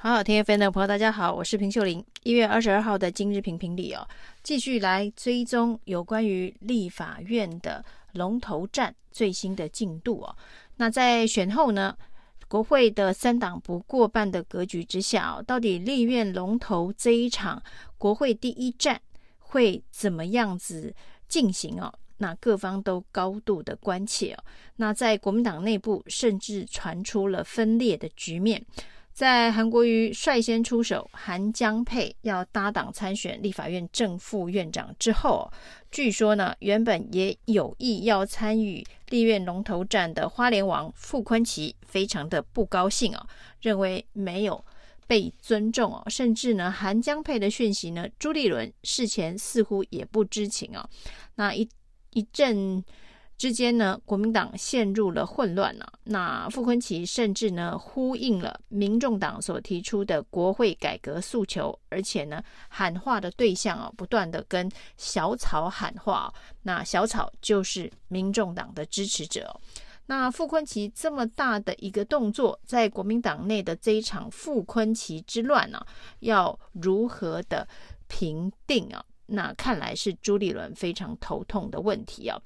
好好听 FM 的朋友，大家好，我是平秀玲。一月二十二号的今日评评理哦，继续来追踪有关于立法院的龙头战最新的进度哦。那在选后呢，国会的三党不过半的格局之下，到底立院龙头这一场国会第一战会怎么样子进行哦？那各方都高度的关切哦。那在国民党内部，甚至传出了分裂的局面。在韩国瑜率先出手，韩江佩要搭档参选立法院正副院长之后，据说呢，原本也有意要参与立院龙头战的花莲王傅崐萁非常的不高兴啊，认为没有被尊重哦，甚至呢，韩江佩的讯息呢，朱立伦事前似乎也不知情哦，那一一阵。之间呢，国民党陷入了混乱了。那傅昆萁甚至呢呼应了民众党所提出的国会改革诉求，而且呢喊话的对象啊，不断的跟小草喊话。那小草就是民众党的支持者。那傅昆萁这么大的一个动作，在国民党内的这一场傅昆萁之乱呢，要如何的平定啊？那看来是朱立伦非常头痛的问题啊。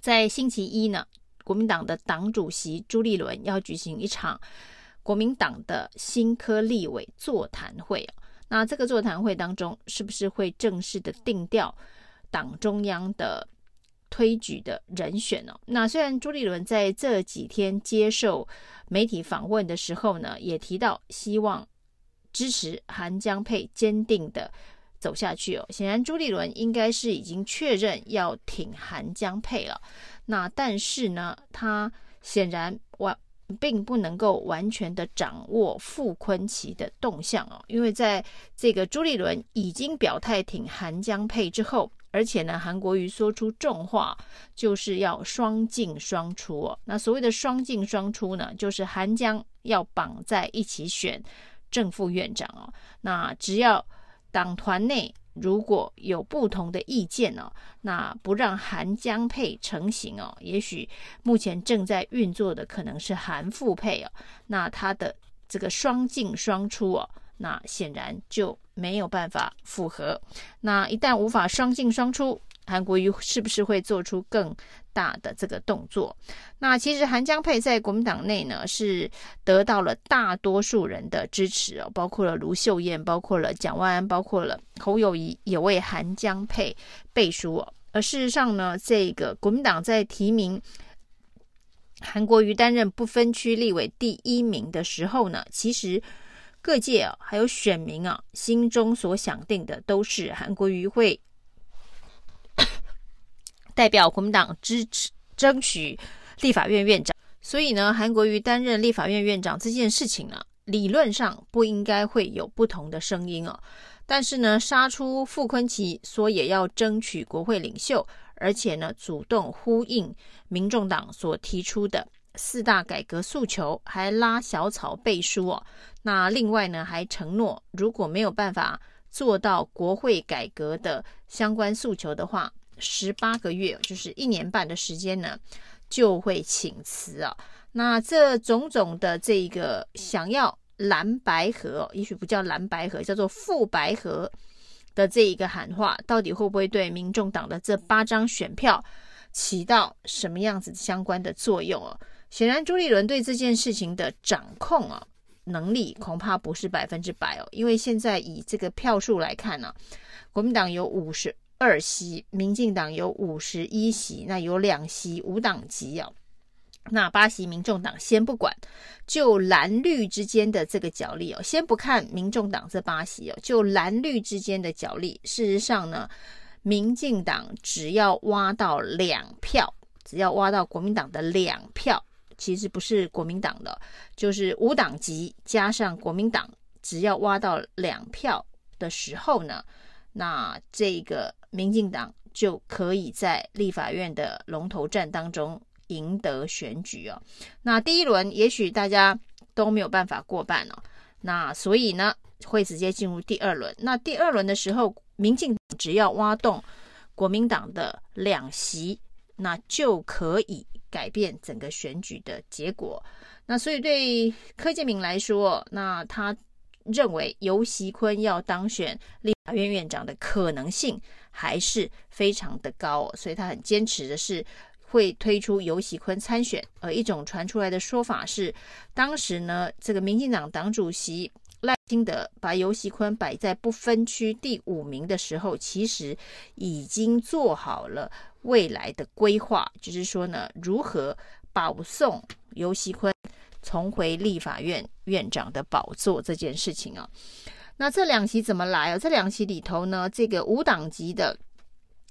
在星期一呢，国民党的党主席朱立伦要举行一场国民党的新科立委座谈会。那这个座谈会当中，是不是会正式的定调党中央的推举的人选呢？那虽然朱立伦在这几天接受媒体访问的时候呢，也提到希望支持韩江佩坚定的。走下去哦，显然朱立伦应该是已经确认要挺韩江佩了。那但是呢，他显然完并不能够完全的掌握傅崐萁的动向哦，因为在这个朱立伦已经表态挺韩江佩之后，而且呢，韩国瑜说出重话，就是要双进双出哦。那所谓的双进双出呢，就是韩江要绑在一起选正副院长哦。那只要党团内如果有不同的意见哦，那不让韩江配成型哦，也许目前正在运作的可能是韩复配哦，那他的这个双进双出哦，那显然就没有办法符合。那一旦无法双进双出，韩国瑜是不是会做出更大的这个动作？那其实韩江佩在国民党内呢，是得到了大多数人的支持哦，包括了卢秀燕，包括了蒋万安，包括了侯友谊，也为韩江佩背书哦。而事实上呢，这个国民党在提名韩国瑜担任不分区立委第一名的时候呢，其实各界啊，还有选民啊，心中所想定的都是韩国瑜会。代表国民党支持争取立法院院长，所以呢，韩国瑜担任立法院院长这件事情呢，理论上不应该会有不同的声音哦。但是呢，杀出傅昆萁说也要争取国会领袖，而且呢，主动呼应民众党所提出的四大改革诉求，还拉小草背书哦。那另外呢，还承诺如果没有办法做到国会改革的相关诉求的话，十八个月，就是一年半的时间呢，就会请辞啊。那这种种的这个想要蓝白合，也许不叫蓝白合，叫做傅白合的这一个喊话，到底会不会对民众党的这八张选票起到什么样子相关的作用啊？显然，朱立伦对这件事情的掌控啊能力恐怕不是百分之百哦，因为现在以这个票数来看呢，国民党有五十。二席，民进党有五十一席，那有两席无党籍哦。那八席民众党先不管，就蓝绿之间的这个角力哦，先不看民众党这八席哦，就蓝绿之间的角力，事实上呢，民进党只要挖到两票，只要挖到国民党的两票，其实不是国民党的，就是无党籍加上国民党，只要挖到两票的时候呢，那这个。民进党就可以在立法院的龙头战当中赢得选举哦。那第一轮也许大家都没有办法过半哦，那所以呢会直接进入第二轮。那第二轮的时候，民进党只要挖动国民党的两席，那就可以改变整个选举的结果。那所以对柯建铭来说，那他认为游锡堃要当选立法院院长的可能性还是非常的高，所以他很坚持的是会推出游锡堃参选。而一种传出来的说法是，当时呢，这个民进党党主席赖清德把游锡堃摆在不分区第五名的时候，其实已经做好了未来的规划，就是说呢，如何保送游锡堃重回立法院院长的宝座这件事情啊。那这两席怎么来啊？这两席里头呢，这个无党籍的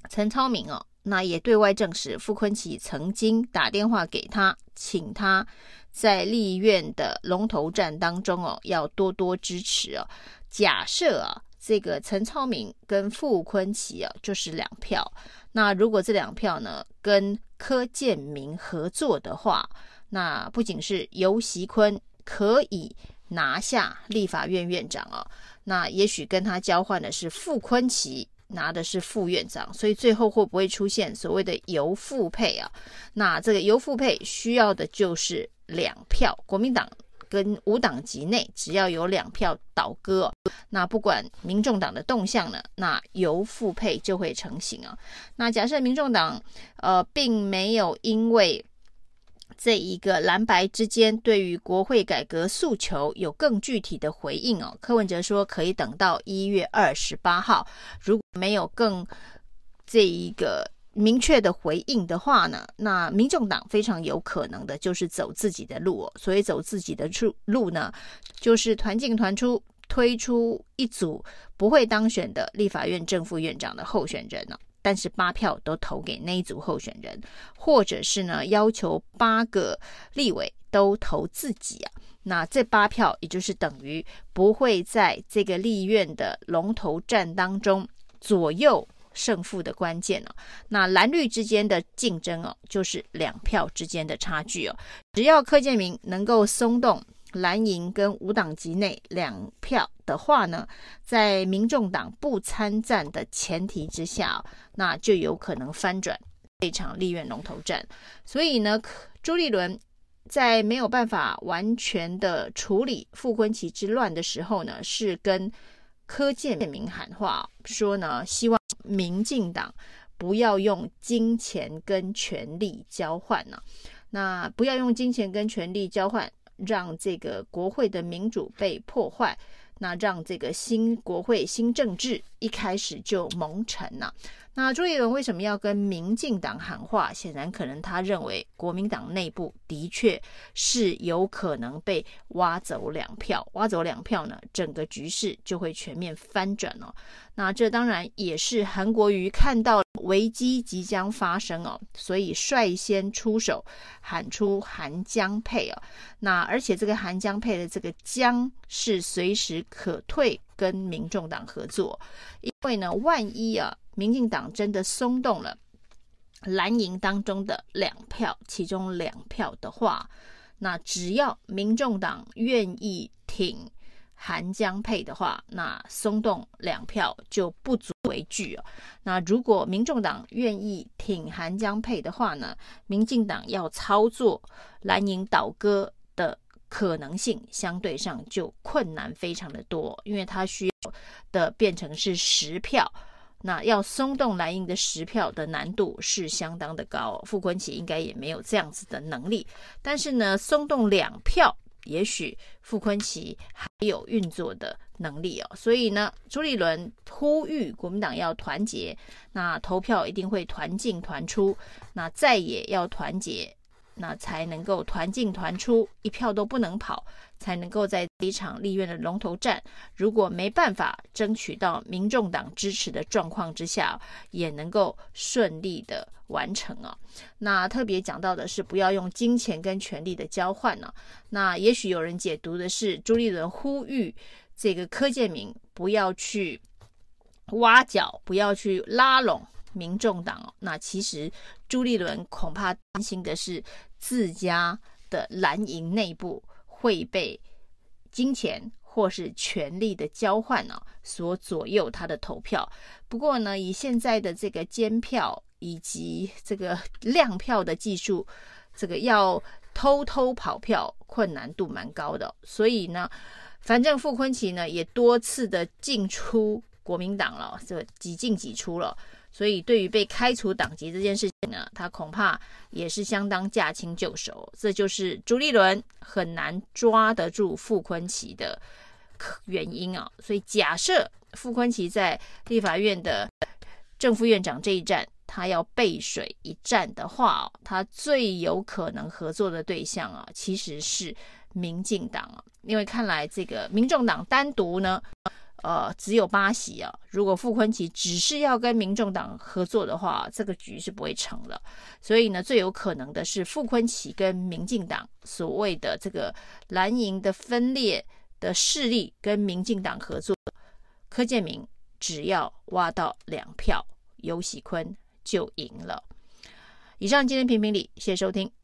陈超明哦，那也对外证实，傅崐萁曾经打电话给他，请他在立院的龙头战当中哦，要多多支持哦。假设啊，这个陈超明跟傅崐萁啊，就是两票。那如果这两票呢，跟柯建铭合作的话，那不仅是游锡堃可以拿下立法院院长哦。那也许跟他交换的是傅昆萁拿的是副院长，所以最后会不会出现所谓的尤傅配啊？那这个尤傅配需要的就是两票，国民党跟无党籍内只要有两票倒戈，那不管民众党的动向呢，那游傅配就会成型啊。那假设民众党呃并没有因为这一个蓝白之间对于国会改革诉求有更具体的回应哦，柯文哲说可以等到一月二十八号，如果没有更这一个明确的回应的话呢，那民众党非常有可能的就是走自己的路哦。所以走自己的出路呢，就是团进团出，推出一组不会当选的立法院正副院长的候选人呢。但是八票都投给那一组候选人，或者是呢要求八个立委都投自己啊，那这八票也就是等于不会在这个立院的龙头战当中左右胜负的关键了。那蓝绿之间的竞争哦，就是两票之间的差距哦。只要柯建铭能够松动。蓝营跟五党籍内两票的话呢，在民众党不参战的前提之下，那就有可能翻转这场立院龙头战。所以呢，朱立伦在没有办法完全的处理傅崐萁之乱的时候呢，是跟柯建铭喊话，说呢，希望民进党不要用金钱跟权力交换呢，那不要用金钱跟权力交换。让这个国会的民主被破坏，那让这个新国会新政治一开始就蒙尘了。那朱立伦为什么要跟民进党喊话？显然可能他认为国民党内部的确是有可能被挖走两票，挖走两票呢，整个局势就会全面翻转哦。那这当然也是韩国瑜看到危机即将发生哦，所以率先出手喊出韩江配哦。那而且这个韩江配的这个江是随时可退跟民众党合作，因为呢，万一啊。民进党真的松动了蓝营当中的两票，其中两票的话，那只要民众党愿意挺韩江配的话，那松动两票就不足为惧哦。那如果民众党愿意挺韩江配的话呢，民进党要操作蓝营倒戈的可能性相对上就困难非常的多，因为它需要的变成是十票。那要松动蓝营的十票的难度是相当的高，傅昆萁应该也没有这样子的能力。但是呢，松动两票，也许傅昆萁还有运作的能力哦。所以呢，朱立伦呼吁国民党要团结，那投票一定会团进团出，那再也要团结。那才能够团进团出，一票都不能跑，才能够在这一场立院的龙头战，如果没办法争取到民众党支持的状况之下，也能够顺利的完成啊。那特别讲到的是，不要用金钱跟权力的交换呢。那也许有人解读的是，朱立伦呼吁这个柯建铭不要去挖角，不要去拉拢。民众党，那其实朱立伦恐怕担心的是自家的蓝营内部会被金钱或是权力的交换呢所左右他的投票。不过呢，以现在的这个监票以及这个亮票的技术，这个要偷偷跑票困难度蛮高的，所以呢。反正傅昆奇呢也多次的进出国民党了，这几进几出了，所以对于被开除党籍这件事情呢，他恐怕也是相当驾轻就熟。这就是朱立伦很难抓得住傅昆萁的原因啊。所以假设傅昆萁在立法院的正副院长这一战，他要背水一战的话，他最有可能合作的对象啊，其实是民进党啊，因为看来这个民众党单独呢，呃，只有八席啊。如果傅昆奇只是要跟民众党合作的话，这个局是不会成的。所以呢，最有可能的是傅昆奇跟民进党所谓的这个蓝营的分裂的势力跟民进党合作，柯建铭只要挖到两票，游锡堃就赢了。以上今天评评理，谢谢收听。